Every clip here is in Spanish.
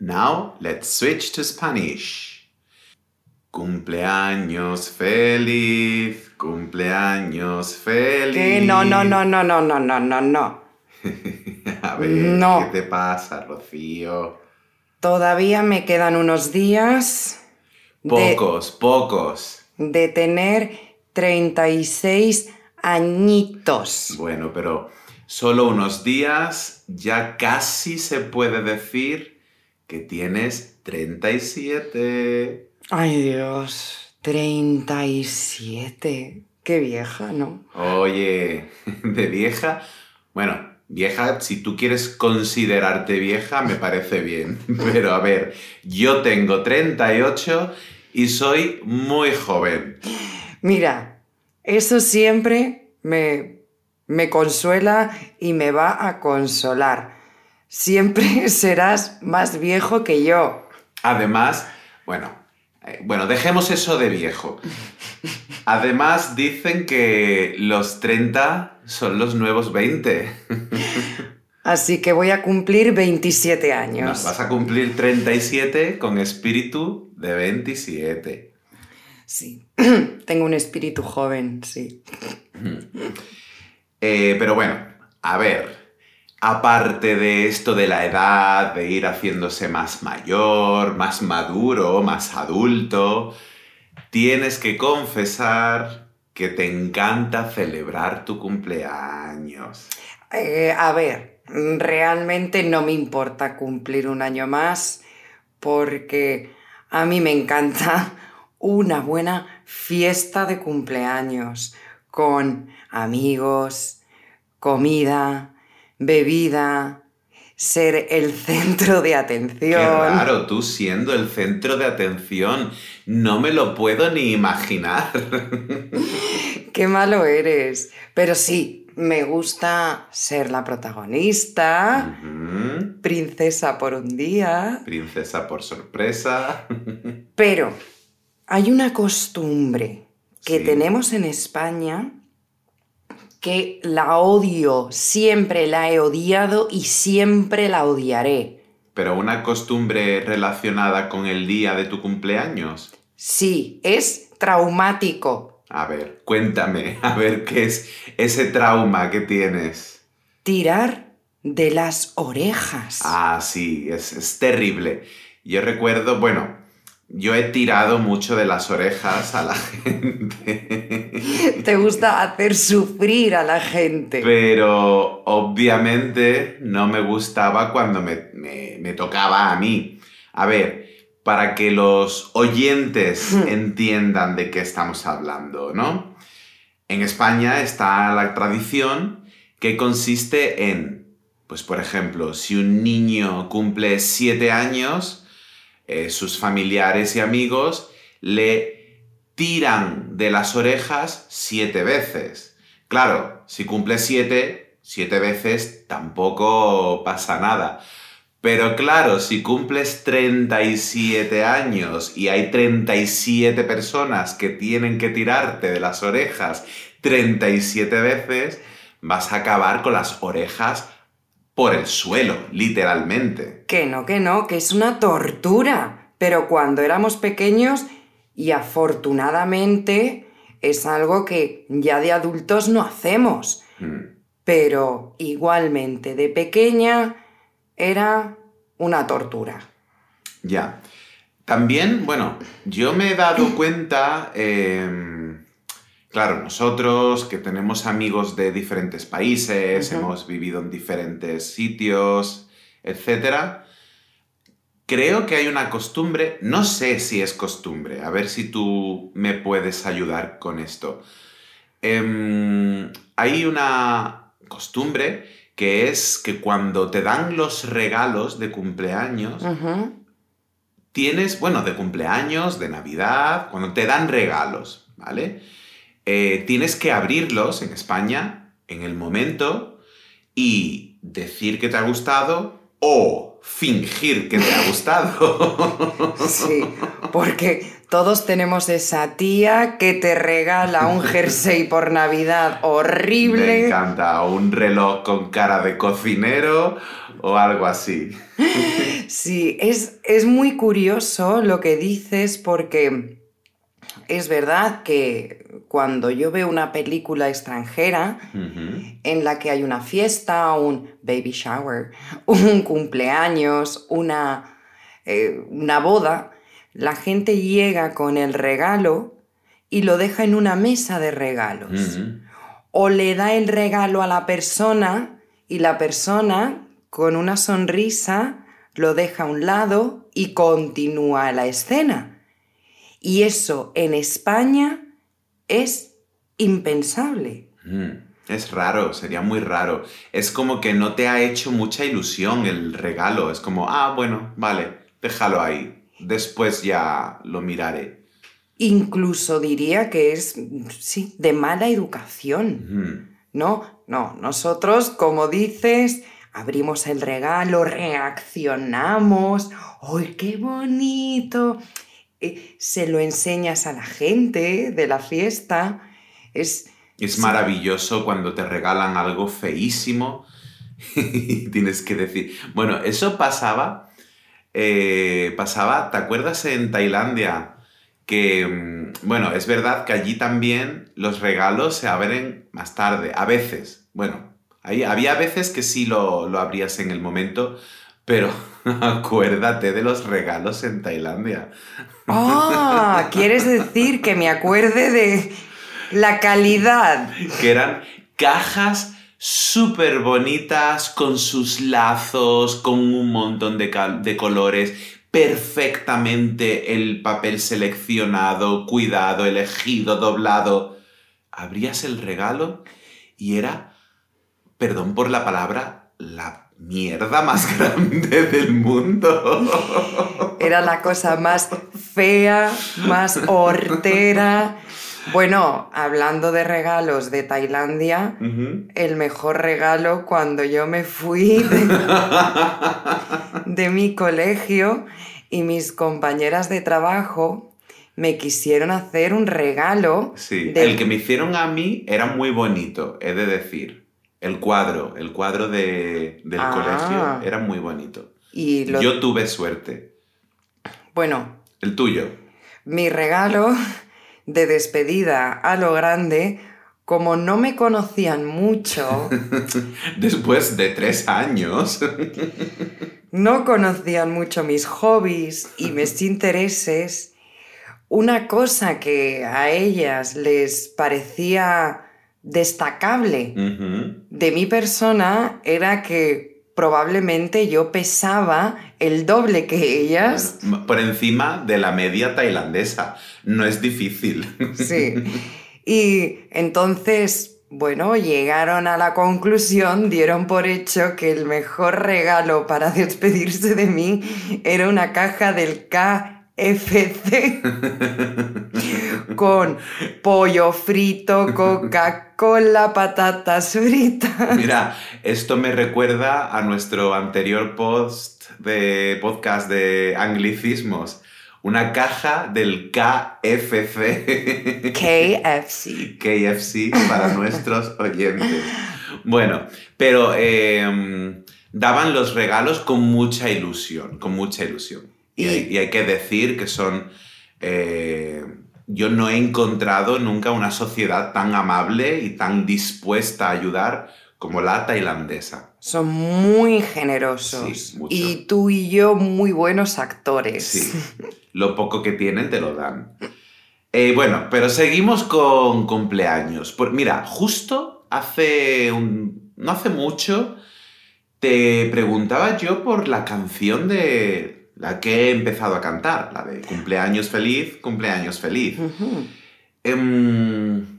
Now, let's switch to Spanish. Cumpleaños feliz, cumpleaños feliz. Que no, no, no, no, no, no, no, no, no. A ver, No. ¿qué te pasa, Rocío? Todavía me quedan unos días de, Pocos, pocos. de tener 36 añitos. Bueno, pero solo unos días ya casi se puede decir que tienes 37. Ay Dios, 37. Qué vieja, ¿no? Oye, de vieja. Bueno, vieja, si tú quieres considerarte vieja, me parece bien. Pero a ver, yo tengo 38 y soy muy joven. Mira, eso siempre me, me consuela y me va a consolar. Siempre serás más viejo que yo. Además, bueno, eh, bueno, dejemos eso de viejo. Además, dicen que los 30 son los nuevos 20. Así que voy a cumplir 27 Nos años. vas a cumplir 37 con espíritu de 27. Sí, tengo un espíritu joven, sí. Eh, pero bueno, a ver, aparte de esto de la edad, de ir haciéndose más mayor, más maduro, más adulto, tienes que confesar que te encanta celebrar tu cumpleaños. Eh, a ver, realmente no me importa cumplir un año más porque a mí me encanta una buena fiesta de cumpleaños con amigos, comida, bebida, ser el centro de atención. Qué raro, tú siendo el centro de atención. No me lo puedo ni imaginar. Qué malo eres. Pero sí, me gusta ser la protagonista, princesa por un día. Princesa por sorpresa. Pero hay una costumbre que Sí. tenemos en España que la odio, siempre la he odiado y siempre la odiaré. Pero una costumbre relacionada con el día de tu cumpleaños. Sí, es traumático. A ver, cuéntame, a ver qué es ese trauma que tienes. Tirar de las orejas. Ah, sí, es, es terrible. Yo recuerdo, bueno, yo he tirado mucho de las orejas a la gente. Te gusta hacer sufrir a la gente. Pero obviamente no me gustaba cuando me, me- me tocaba a mí. A ver, para que los oyentes entiendan de qué estamos hablando, ¿no? En España está la tradición que consiste en, pues por ejemplo, si un niño cumple siete años, eh, sus familiares y amigos le tiran de las orejas siete veces. Claro, si cumple siete, siete veces tampoco pasa nada. Pero claro, si cumples 37 años y hay 37 personas que tienen que tirarte de las orejas 37 veces, vas a acabar con las orejas por el suelo, literalmente. Que no, que no, que es una tortura. Pero cuando éramos pequeños, y afortunadamente es algo que ya de adultos no hacemos. Mm. Pero igualmente de pequeña era una tortura. Ya. También, bueno, yo me he dado cuenta, em, claro, nosotros que tenemos amigos de diferentes países, hemos vivido en diferentes sitios, etc. Creo que hay una costumbre, no sé si es costumbre, a ver si tú me puedes ayudar con esto. em, hay una costumbre que es que cuando te dan los regalos de cumpleaños, tienes, bueno, de cumpleaños, de Navidad, cuando te dan regalos, ¿vale? Eh, tienes que abrirlos en España en el momento y decir que te ha gustado o fingir que te ha gustado. Sí, porque todos tenemos esa tía que te regala un jersey por Navidad horrible. Me encanta, o un reloj con cara de cocinero o algo así. Sí, es, es muy curioso lo que dices porque es verdad que cuando yo veo una película extranjera en la que hay una fiesta, un baby shower, un cumpleaños, una, eh, una boda, la gente llega con el regalo y lo deja en una mesa de regalos. O le da el regalo a la persona y la persona, con una sonrisa, lo deja a un lado y continúa la escena. Y eso en España es impensable. Es raro, sería muy raro. Es como que no te ha hecho mucha ilusión el regalo. Es como, ah, bueno, vale, déjalo ahí después ya lo miraré. Incluso diría que es, sí, de mala educación. No, no, nosotros, como dices, abrimos el regalo, reaccionamos, ¡ay, qué bonito! Eh, se lo enseñas a la gente de la fiesta. Es, es maravilloso cuando te regalan algo feísimo y tienes que decir, bueno, eso pasaba eh, pasaba, ¿te acuerdas en Tailandia? Que, mm, bueno, es verdad que allí también los regalos se abren más tarde, a veces. Bueno, ahí, había veces que sí lo, lo abrías en el momento, pero acuérdate de los regalos en Tailandia. Ah, ¿quieres decir que me acuerde de la calidad? Que eran cajas súper bonitas, con sus lazos, con un montón de, de colores, perfectamente el papel seleccionado, cuidado, elegido, doblado. Abrías el regalo y era, perdón por la palabra, la mierda más grande del mundo. Era la cosa más fea, más hortera bueno, hablando de regalos de Tailandia, el mejor regalo cuando yo me fui de, mi colegio y mis compañeras de trabajo me quisieron hacer un regalo. Sí, el que me hicieron a mí era muy bonito, he de decir. El cuadro, el cuadro del ah. colegio era muy bonito. Y Yo tuve suerte. Bueno. El tuyo. Mi regalo de despedida a lo grande, como no me conocían mucho... Después de tres años. no conocían mucho mis hobbies y mis intereses. Una cosa que a ellas les parecía destacable de mi persona era que probablemente yo pesaba el doble que ellas. por encima de la media tailandesa. No es difícil. Sí. Y entonces, bueno, llegaron a la conclusión, dieron por hecho que el mejor regalo para despedirse de mí era una caja del K FC con pollo frito, Coca-Cola, patatas fritas. Mira, esto me recuerda a nuestro anterior post de podcast de anglicismos. Una caja del KFC. KFC. KFC para nuestros oyentes. Bueno, pero em, daban los regalos con mucha ilusión, con mucha ilusión. Y, hay, que decir que son... Eh, yo no he encontrado nunca una sociedad tan amable y tan dispuesta a ayudar como la tailandesa. Son muy generosos. Y tú y yo muy buenos actores. Sí. Lo poco que tienen te lo dan. Eh, bueno, pero seguimos con cumpleaños. mira, justo hace un, no hace mucho te preguntaba yo por la canción de, la que he empezado a cantar, la de cumpleaños feliz, cumpleaños feliz. Em,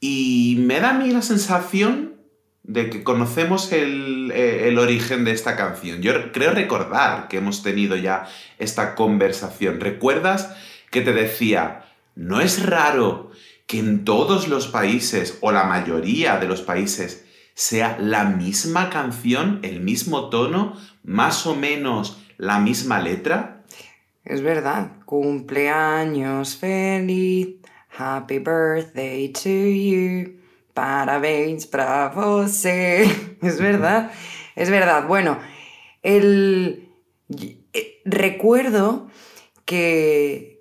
Y me da a mí la sensación de que conocemos el, eh, el, origen de esta canción. Yo creo recordar que hemos tenido ya esta conversación. ¿Recuerdas que te decía, no es raro que en todos los países o la mayoría de los países sea la misma canción, el mismo tono, más o menos la misma letra? Es verdad. Cumpleaños feliz, happy birthday to you. Parabéns para você. Es verdad, es verdad. Bueno, el... Eh, recuerdo que,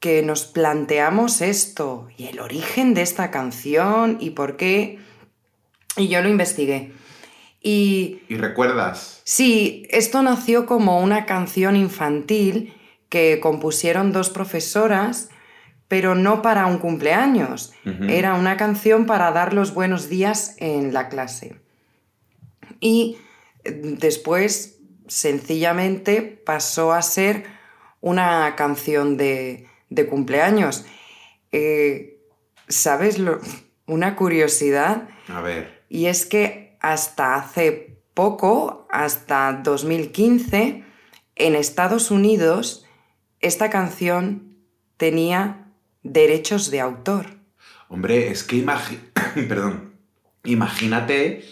que nos planteamos esto y el origen de esta canción y por qué. Y yo lo investigué. Y, ¿Y recuerdas? Sí, esto nació como una canción infantil que compusieron dos profesoras pero no para un cumpleaños. Era una canción para dar los buenos días en la clase. Y eh, después, sencillamente, pasó a ser una canción de, cumpleaños. Eh, ¿Sabes lo, una curiosidad? A ver. Y es que hasta hace poco, hasta 2015, en Estados Unidos, esta canción tenía derechos de autor. Hombre, es que Perdón. imagínate,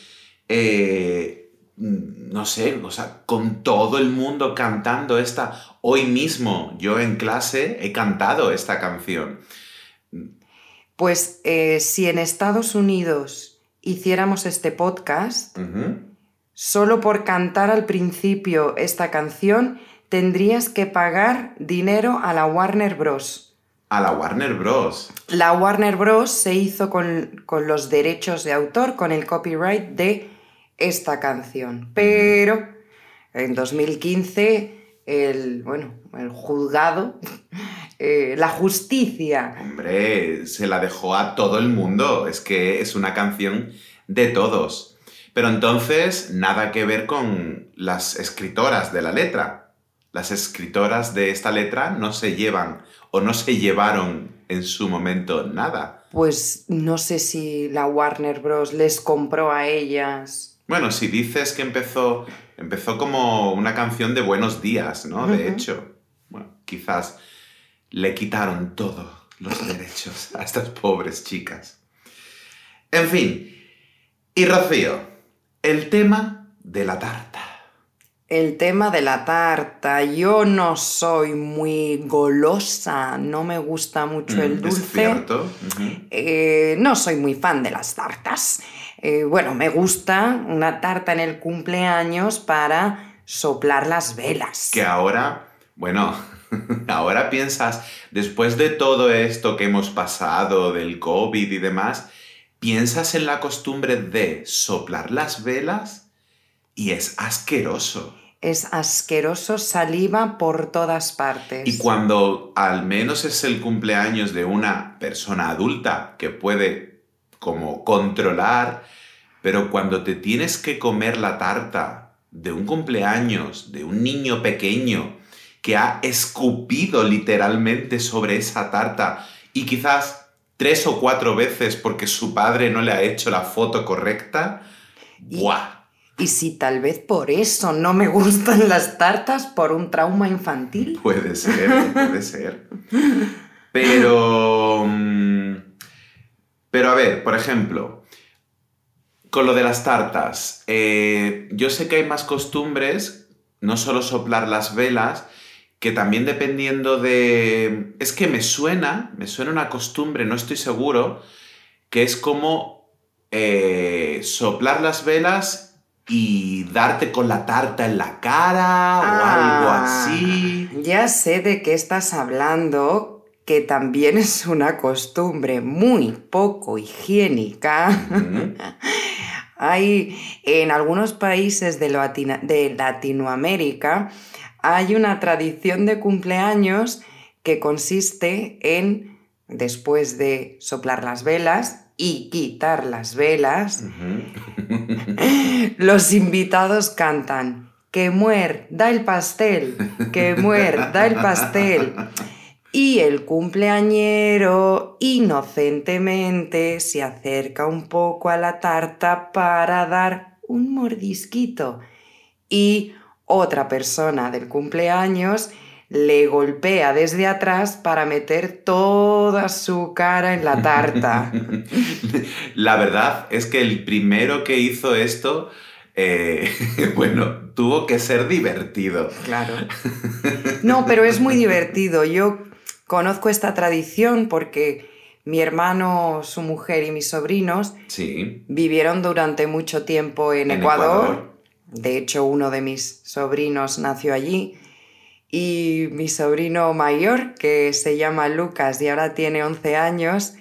eh, no sé, o sea, con todo el mundo cantando esta... Hoy mismo yo en clase he cantado esta canción. Pues eh, si en Estados Unidos hiciéramos este podcast, solo por cantar al principio esta canción tendrías que pagar dinero a la Warner Bros a la Warner Bros. La Warner Bros. se hizo con, los derechos de autor, con el copyright de esta canción. Pero en 2015, el, bueno, el juzgado, eh, la justicia... Hombre, se la dejó a todo el mundo. Es que es una canción de todos. Pero entonces, nada que ver con las escritoras de la letra. Las escritoras de esta letra no se llevan o no se llevaron en su momento nada. Pues no sé si la Warner Bros. les compró a ellas. Bueno, si dices que empezó, empezó como una canción de buenos días, ¿no? De hecho, bueno, quizás le quitaron todos los derechos a estas pobres chicas. En fin, y Rocío, el tema de la tarta el tema de la tarta. Yo no soy muy golosa, no me gusta mucho el mm, dulce. Es cierto. Eh, no soy muy fan de las tartas. Eh, bueno, me gusta una tarta en el cumpleaños para soplar las velas. Que ahora, bueno, ahora piensas, después de todo esto que hemos pasado, del COVID y demás, ¿piensas en la costumbre de soplar las velas? Y es asqueroso. Es asqueroso, saliva por todas partes. Y cuando al menos es el cumpleaños de una persona adulta que puede como controlar, pero cuando te tienes que comer la tarta de un cumpleaños, de un niño pequeño que ha escupido literalmente sobre esa tarta y quizás tres o cuatro veces porque su padre no le ha hecho la foto correcta, ¡buah! ¿Y si tal vez por eso no me gustan las tartas por un trauma infantil? Puede ser, puede ser. Pero... Mm, pero a ver, por ejemplo, con lo de las tartas, eh, yo sé que hay más costumbres, no solo soplar las velas, que también dependiendo de... Es que me suena, me suena una costumbre, no estoy seguro, que es como eh, soplar las velas y darte con la tarta en la cara o algo ah, así. Ya sé de qué estás hablando, que también es una costumbre muy poco higiénica. hay en algunos países de, de Latinoamérica hay una tradición de cumpleaños que consiste en, después de soplar las velas, y quitar las velas, los invitados cantan, que muer, da el pastel, que muer, da el pastel. Y el cumpleañero inocentemente se acerca un poco a la tarta para dar un mordisquito. Y otra persona del cumpleaños le golpea desde atrás para meter toda su cara en la tarta. la verdad es que el primero que hizo esto, eh, bueno, tuvo que ser divertido. Claro. No, pero es muy divertido. Yo conozco esta tradición porque mi hermano, su mujer y mis sobrinos vivieron durante mucho tiempo en, Ecuador. De hecho, uno de mis sobrinos nació allí. Y mi sobrino mayor, que se llama Lucas y ahora tiene 11 años,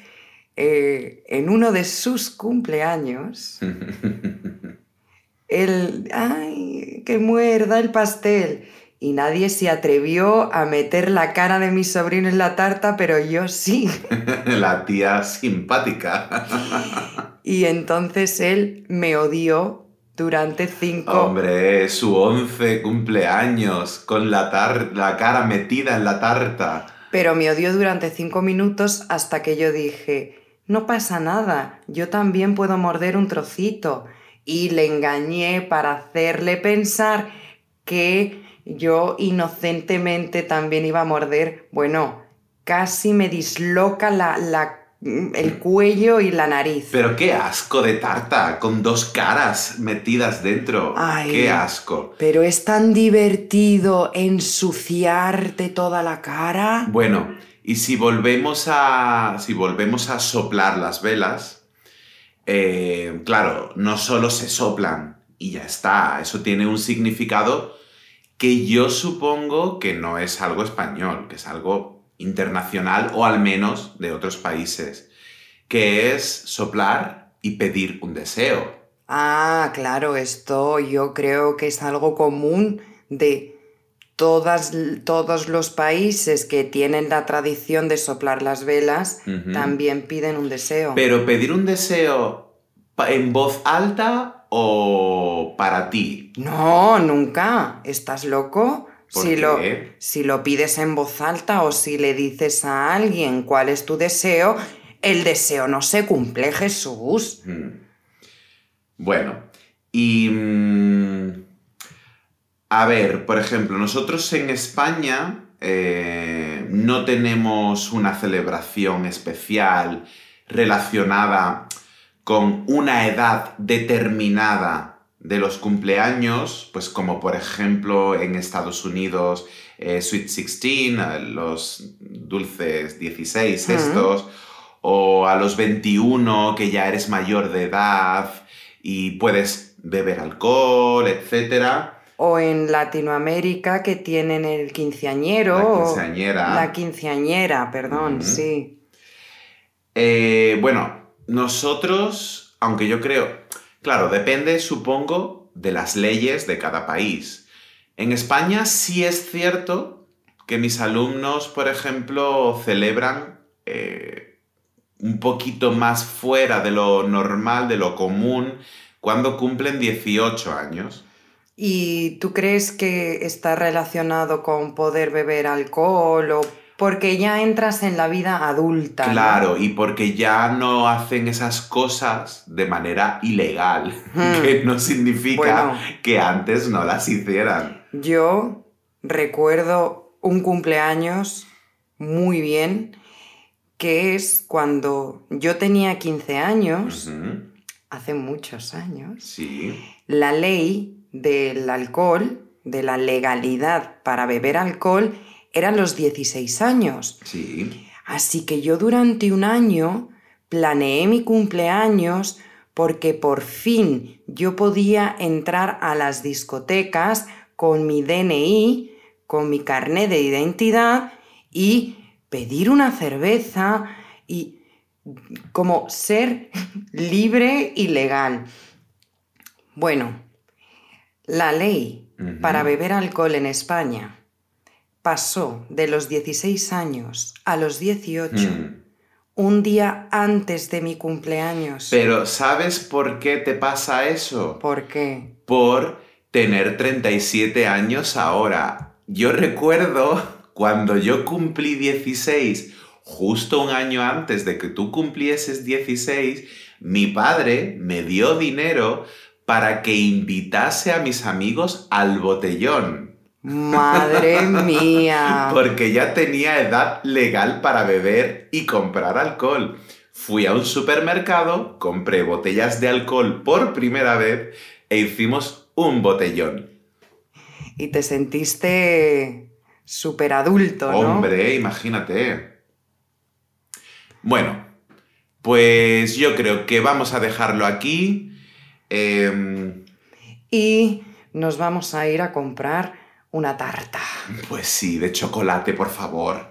eh, en uno de sus cumpleaños, él, ay, que muerda el pastel y nadie se atrevió a meter la cara de mi sobrino en la tarta, pero yo sí. la tía simpática. y entonces él me odió durante cinco... Hombre, su once cumpleaños con la, la cara metida en la tarta. Pero me odió durante cinco minutos hasta que yo dije, no pasa nada, yo también puedo morder un trocito. Y le engañé para hacerle pensar que yo inocentemente también iba a morder, bueno, casi me disloca la, el cuello y la nariz. Pero qué asco de tarta, con dos caras metidas dentro. Ay, qué asco. Pero es tan divertido ensuciarte toda la cara. Bueno, y si volvemos a, si volvemos a soplar las velas, eh, claro, no solo se soplan y ya está, eso tiene un significado que yo supongo que no es algo español, que es algo internacional o al menos de otros países, que es soplar y pedir un deseo. Ah, claro, esto yo creo que es algo común de todas, todos los países que tienen la tradición de soplar las velas, también piden un deseo. Pero pedir un deseo en voz alta o para ti? No, nunca. ¿Estás loco? Si, Lo, si lo pides en voz alta o si le dices a alguien cuál es tu deseo, el deseo no se cumple, Jesús. Hmm. Bueno, y... Mm, a ver, por ejemplo, nosotros en España eh, no tenemos una celebración especial relacionada con una edad determinada de los cumpleaños, pues como por ejemplo en Estados Unidos eh, Sweet 16, los dulces 16 estos, o a los 21 que ya eres mayor de edad y puedes beber alcohol, etc. O en Latinoamérica que tienen el quinceañero. La quinceañera. La quinceañera, perdón, sí. Eh, bueno, nosotros, aunque yo creo, claro, depende, supongo, de las leyes de cada país. En España sí es cierto que mis alumnos, por ejemplo, celebran eh, un poquito más fuera de lo normal, de lo común, cuando cumplen 18 años. ¿Y tú crees que está relacionado con poder beber alcohol o porque ya entras en la vida adulta. Claro, y porque ya no hacen esas cosas de manera ilegal, que no significa que antes no las hicieran. Yo recuerdo un cumpleaños muy bien, que es cuando yo tenía 15 años, hace muchos años, sí. la ley del alcohol, de la legalidad para beber alcohol, eran los 16 años. Sí. Así que yo durante un año planeé mi cumpleaños porque por fin yo podía entrar a las discotecas con mi DNI, con mi carnet de identidad y pedir una cerveza y como ser libre y legal. Bueno, la ley para beber alcohol en España pasó de los 16 años a los 18, hmm. un día antes de mi cumpleaños. Pero ¿sabes por qué te pasa eso? ¿Por qué? Por tener 37 años ahora. Yo recuerdo cuando yo cumplí 16, justo un año antes de que tú cumplieses 16, mi padre me dio dinero para que invitase a mis amigos al botellón. Madre mía. Porque ya tenía edad legal para beber y comprar alcohol. Fui a un supermercado, compré botellas de alcohol por primera vez e hicimos un botellón. Y te sentiste súper adulto, ¿no? Hombre, imagínate. Bueno, pues yo creo que vamos a dejarlo aquí. Em, Y nos vamos a ir a comprar una tarta. pues sí, de chocolate, por favor.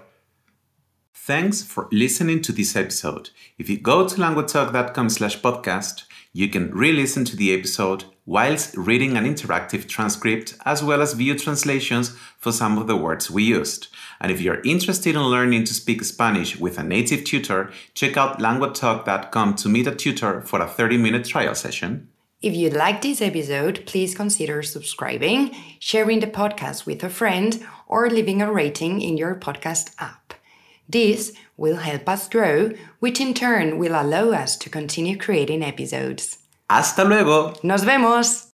Thanks for listening to this episode. If you go to languagetalk.com slash podcast, you can re-listen to the episode whilst reading an interactive transcript as well as view translations for some of the words we used. And if you're interested in learning to speak Spanish with a native tutor, check out languagetalk.com to meet a tutor for a 30-minute trial session. If you liked this episode, please consider subscribing, sharing the podcast with a friend, or leaving a rating in your podcast app. This will help us grow, which in turn will allow us to continue creating episodes. ¡Hasta luego! ¡Nos vemos!